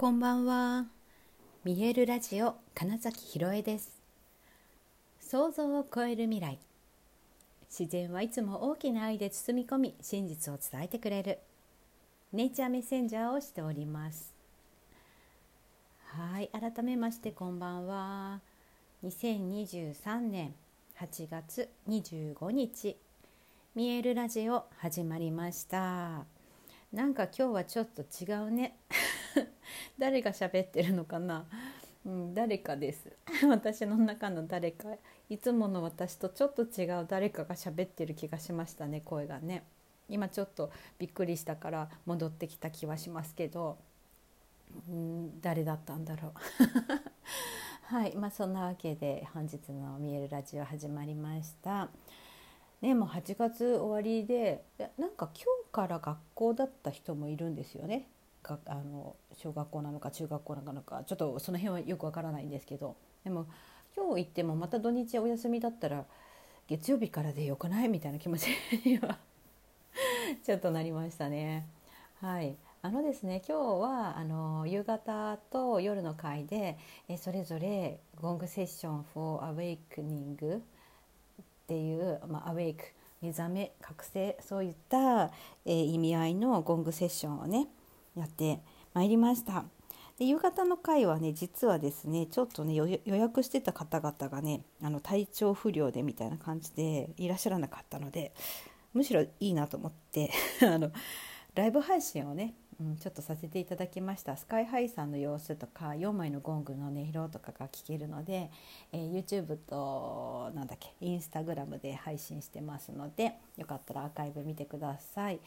こんばんは。見えるラジオ金崎ひろえです。想像を超える未来。自然はいつも大きな愛で包み込み、真実を伝えてくれる。ネイチャーメッセンジャーをしております。はい、改めましてこんばんは。2023年8月25日、見えるラジオ始まりました。なんか今日はちょっと違うね。誰が喋ってるのかな、うん、誰かです。私の中の誰か。いつもの私とちょっと違う誰かが喋ってる気がしましたね声がね。今ちょっとびっくりしたから戻ってきた気はしますけど、うん、誰だったんだろう。はいまあそんなわけで本日の「見えるラジオ」始まりました。ね、もう8月終わりでなんか今日から学校だった人もいるんですよね。かあの小学校なのか中学校なのかちょっとその辺はよくわからないんですけどでも今日行ってもまた土日お休みだったら月曜日からでよくないみたいな気持ちには ちょっとなりましたね。はいあのですね今日はあの夕方と夜の会でえそれぞれゴングセッション for awakening っていう、まあ、アウェイク目覚め覚醒そういった、え、意味合いのゴングセッションをねやってまいりました。で夕方の会はね実はですねちょっとね予約してた方々がねあの体調不良でみたいな感じでいらっしゃらなかったのでむしろいいなと思って あのライブ配信をね、うん、ちょっとさせていただきましたスカイハイさんの様子とか4枚のゴングの音色とかが聞けるので、えー、YouTube となんだっけインスタグラムで配信してますのでよかったらアーカイブ見てください。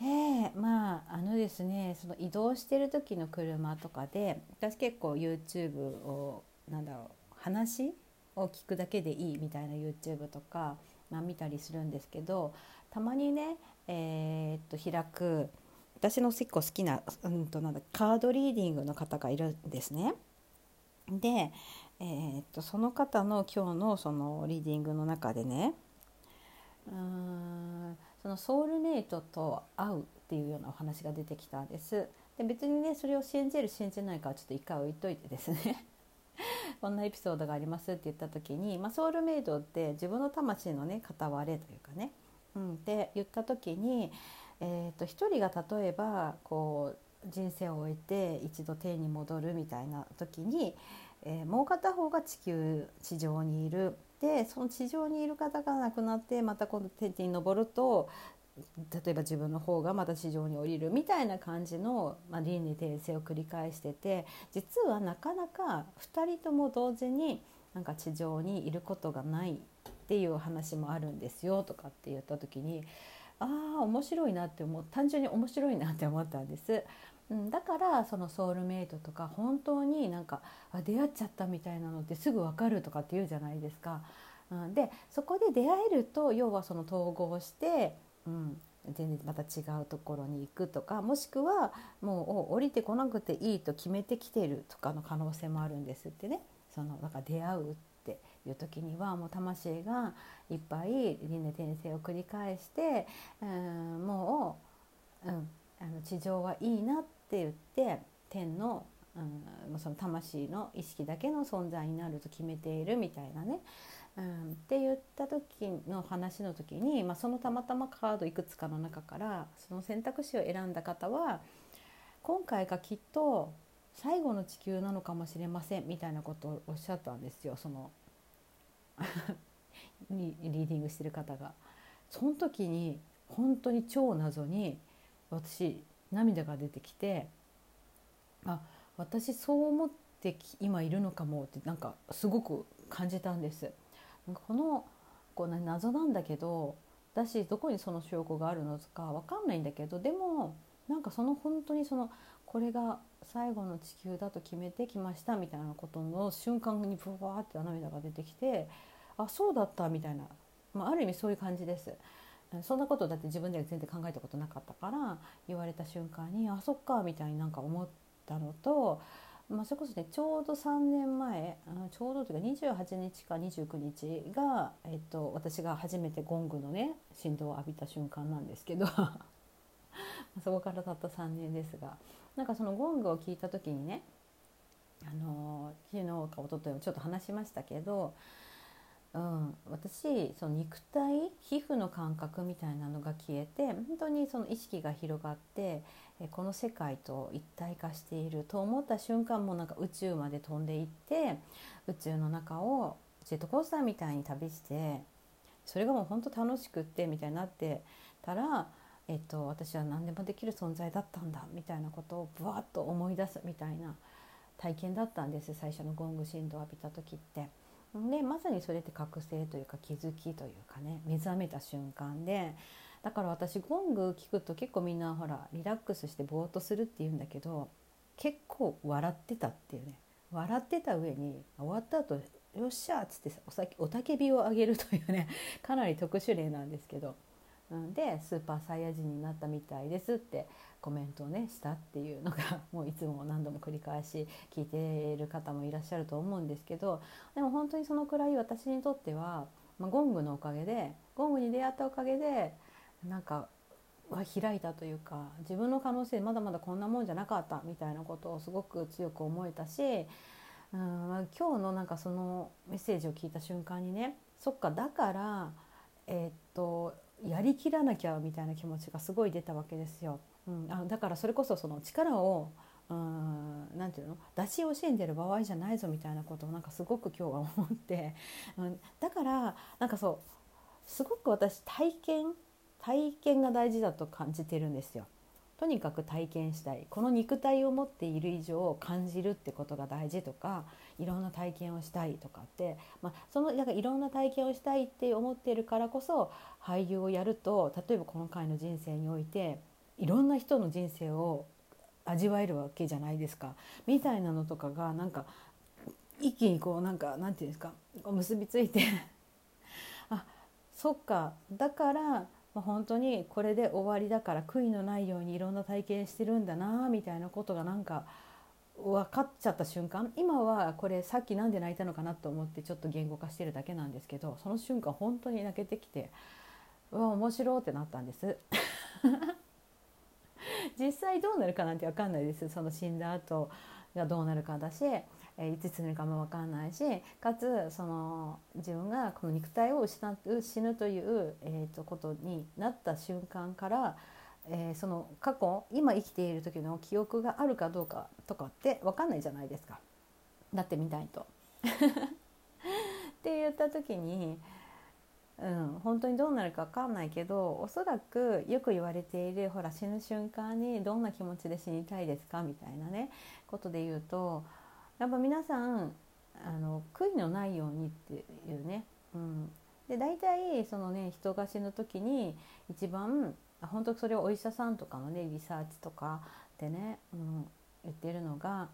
でまああのですねその移動してる時の車とかで私結構 YouTube をなんだろう話を聞くだけでいいみたいな YouTube とか、まあ、見たりするんですけどたまにね、えー、っと開く私の結構好きな,、うんとなんだカードリーディングの方がいるんですね。で、えー、っとその方の今日のそのリーディングの中でねうーんそのソウルメイトと会うっていうようなお話が出てきたんです。で別にねそれを信じる信じないかはちょっと一回置いといてですね こんなエピソードがありますって言った時に、まあ、ソウルメイトって自分の魂のね片割れというかね、うん、って言った時に、えーと、一人が例えばこう人生を終えて一度天に戻るみたいな時に、えー、もう片方が地球地上にいるでその地上にいる方が亡くなってまた今度天地に登ると例えば自分の方がまた地上に降りるみたいな感じの、まあ、輪廻転生を繰り返してて実はなかなか2人とも同時になんか地上にいることがないっていう話もあるんですよとかって言った時にああ面白いなって思う単純に面白いなって思ったんです。うん、だからそのソウルメイトとか本当になんかあ出会っちゃったみたいなのってすぐ分かるとかって言うじゃないですか。うん、でそこで出会えると要はその統合して、うん、全然また違うところに行くとかもしくはもう降りてこなくていいと決めてきてるとかの可能性もあるんですってね。そのだか出会うっていう時にはもう魂がいっぱい輪廻転生を繰り返して、うん、もう、うん、あの地上はいいなって言って天の,、うん、その魂の意識だけの存在になると決めているみたいなね、うん、って言った時の話の時に、まあ、そのたまたまカードいくつかの中からその選択肢を選んだ方は今回がきっと最後の地球なのかもしれませんみたいなことをおっしゃったんですよその リーディングしてる方が。その時に本当に超謎に私涙が出てきてあ私そう思って今いるのかもってなんかすごく感じたんです。このこう謎なんだけど私どこにその証拠があるのか分かんないんだけどでもなんかその本当にそのこれが最後の地球だと決めてきましたみたいなことの瞬間にブワーって涙が出てきてあそうだったみたいな、まあ、ある意味そういう感じです。そんなことだって自分では全然考えたことなかったから言われた瞬間にあそっかみたいになんか思ったのと、まあ、それこそねちょうど3年前ちょうどというか28日か29日が、えっと、私が初めてゴングのね振動を浴びた瞬間なんですけど そこからたった3年ですがなんかそのゴングを聞いた時にねあの昨日か一昨日もちょっと話しましたけど、うん、私その肉体皮膚の感覚みたいなのが消えて本当にその意識が広がってこの世界と一体化していると思った瞬間もなんか宇宙まで飛んでいって宇宙の中をジェットコースターみたいに旅してそれがもう本当楽しくってみたいになってたら、えっと、私は何でもできる存在だったんだみたいなことをぶわっと思い出すみたいな体験だったんです最初のゴング振動を浴びた時って。でまさにそれって覚醒というか気づきというかね目覚めた瞬間でだから私ゴング聞くと結構みんなほらリラックスしてぼーっとするっていうんだけど結構笑ってたっていうね。笑ってた上に終わった後よっしゃっつってお酒おたけびをあげるというねかなり特殊例なんですけど、でスーパーサイヤ人になったみたいですってコメントをねしたっていうのが もういつも何度も繰り返し聞いている方もいらっしゃると思うんですけどでも本当にそのくらい私にとっては、まあ、ゴングのおかげでゴングに出会ったおかげでなんかは開いたというか自分の可能性まだまだこんなもんじゃなかったみたいなことをすごく強く思えたしうん今日のなんかそのメッセージを聞いた瞬間にねそっかだからえー、っとやりきらなきゃみたいな気持ちがすごい出たわけですよ。うん、あだからそれこそその力をうんなんていうの？出し惜しんでる場合じゃないぞみたいなことをなんかすごく今日は思って、うん、だからなんかそうすごく私体験体験が大事だと感じてるんですよ。とにかく体験したい。この肉体を持っている以上感じるってことが大事とかいろんな体験をしたいとかって、まあ、そのなんかいろんな体験をしたいって思っているからこそ俳優をやると例えば今回の人生においていろんな人の人生を味わえるわけじゃないですか。みたいなのとかがなんか一気にこうなんかなんていうんですか結びついて。あそっか。だからまあ、本当にこれで終わりだから悔いのないようにいろんな体験してるんだなみたいなことがなんか分かっちゃった瞬間今はこれさっき何で泣いたのかなと思ってちょっと言語化してるだけなんですけどその瞬間本当に泣けてきてうわ面白ってなったんです。実際どうなるかなんて分かんないです。その死んだ後がどうなるかだしえいつ死ぬかも分かんないしかつその自分がこの肉体を失う死ぬという、えー、とことになった瞬間から、えー、その過去今生きている時の記憶があるかどうかとかって分かんないじゃないですか。だってみたいと。って言った時に、うん、本当にどうなるか分かんないけどおそらくよく言われているほら死ぬ瞬間にどんな気持ちで死にたいですかみたいなねことで言うとやっぱ皆さんあの悔いのないようにっていうね、うん、で大体そのね人が死ぬ時に一番本当それをお医者さんとかのねリサーチとかでね、うん、言ってるのが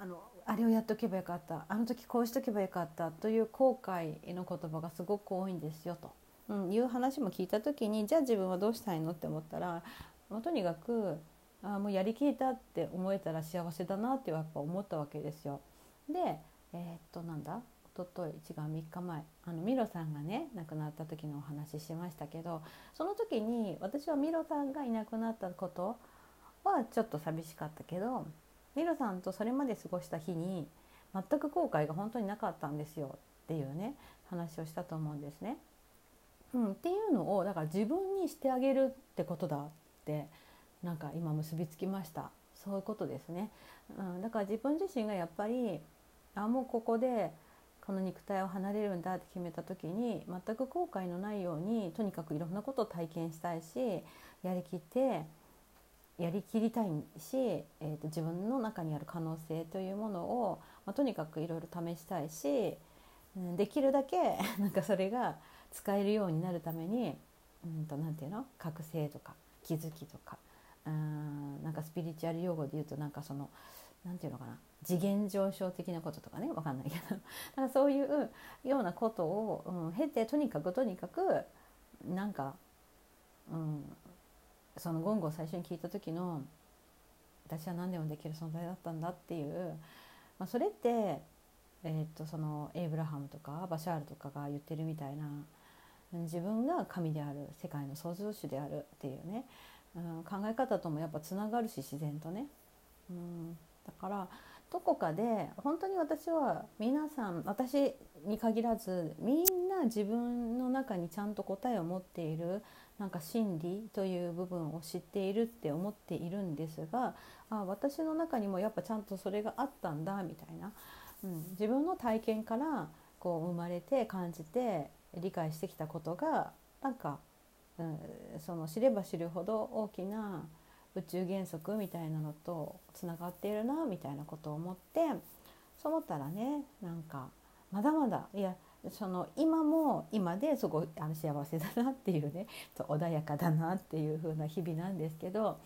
あのあれをやっとけばよかった。あの時こうしとけばよかったという後悔の言葉がすごく多いんですよと、うん、いう話も聞いた時にじゃあ自分はどうしたいのって思ったら、まあ、とにかくあもうやりきれたって思えたら幸せだなってやっぱ思ったわけですよ。でえー、っとなんだ？一昨日違う3日前。あのミロさんがね亡くなった時のお話ししましたけどその時に私はミロさんがいなくなったことはちょっと寂しかったけどミロさんとそれまで過ごした日に全く後悔が本当になかったんですよっていうね話をしたと思うんですね。うん、っていうのをだから自分にしてあげるってことだってなんか今結びつきましたそういうことですね、うん、だから自分自身がやっぱりあもうここでこの肉体を離れるんだって決めた時に全く後悔のないようにとにかくいろんなことを体験したいしやりきってやりきりたいし、えーと、自分の中にある可能性というものを、まあ、とにかくいろいろ試したいし、うん、できるだけ なんかそれが使えるようになるためにうんと何て言うの？覚醒とか気づきとかうんなんかスピリチュアル用語で言うとなんかその何て言うのかな？次元上昇的なこととかね分かんないけど。だかそういうようなことを、うん、経てとにかくとにかくなんか、うん、その言語を最初に聞いた時の私は何でもできる存在だったんだっていう、まあ、それって、えー、っとそのエイブラハムとかバシャールとかが言ってるみたいな自分が神である世界の創造主であるっていうねうん、考え方ともやっぱつながるし自然とね。うん、だからどこかで本当に私は皆さん私に限らずみんな自分の中にちゃんと答えを持っているなんか真理という部分を知っているって思っているんですがあ私の中にもやっぱちゃんとそれがあったんだみたいな、うん、自分の体験からこう生まれて感じて理解してきたことがなんか、うん、その知れば知るほど大きな宇宙原則みたいなのとつながっているなみたいなことを思ってそう思ったらねなんかまだまだいやその今も今ですごいあの幸せだなっていうね 穏やかだなっていう風な日々なんですけど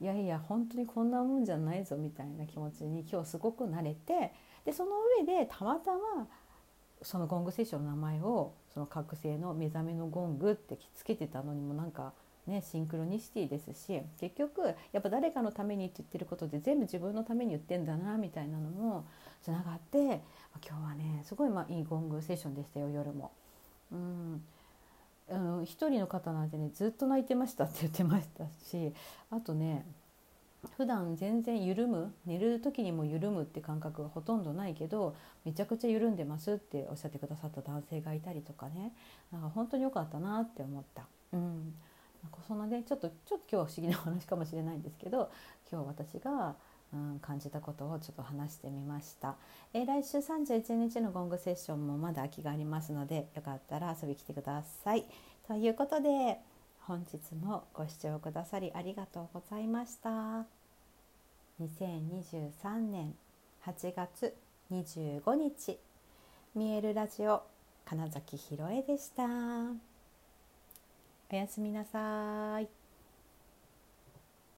いやいや本当にこんなもんじゃないぞみたいな気持ちに今日すごく慣れてでその上でたまたまそのゴングセッションの名前をその覚醒の目覚めのゴングってつけてたのにもなんかねシンクロニシティですし結局やっぱ誰かのためにって言ってることで全部自分のために言ってんだなみたいなのもつながって今日はねすごいまあいいゴングセッションでしたよ夜も。うん一人の方なんてねずっと泣いてましたって言ってましたしあとね普段全然緩む寝る時にも緩むって感覚がほとんどないけどめちゃくちゃ緩んでますっておっしゃってくださった男性がいたりとかねなんか本当に良かったなって思った。うんなんかそんなねちょっとちょっと今日は不思議な話かもしれないんですけど今日私が、うん、感じたことをちょっと話してみました、えー、来週31日のゴングセッションもまだ空きがありますのでよかったら遊び来てくださいということで本日もご視聴くださりありがとうございました。2023年8月25日見えるラジオ金崎ひろえでした。おやすみなさい。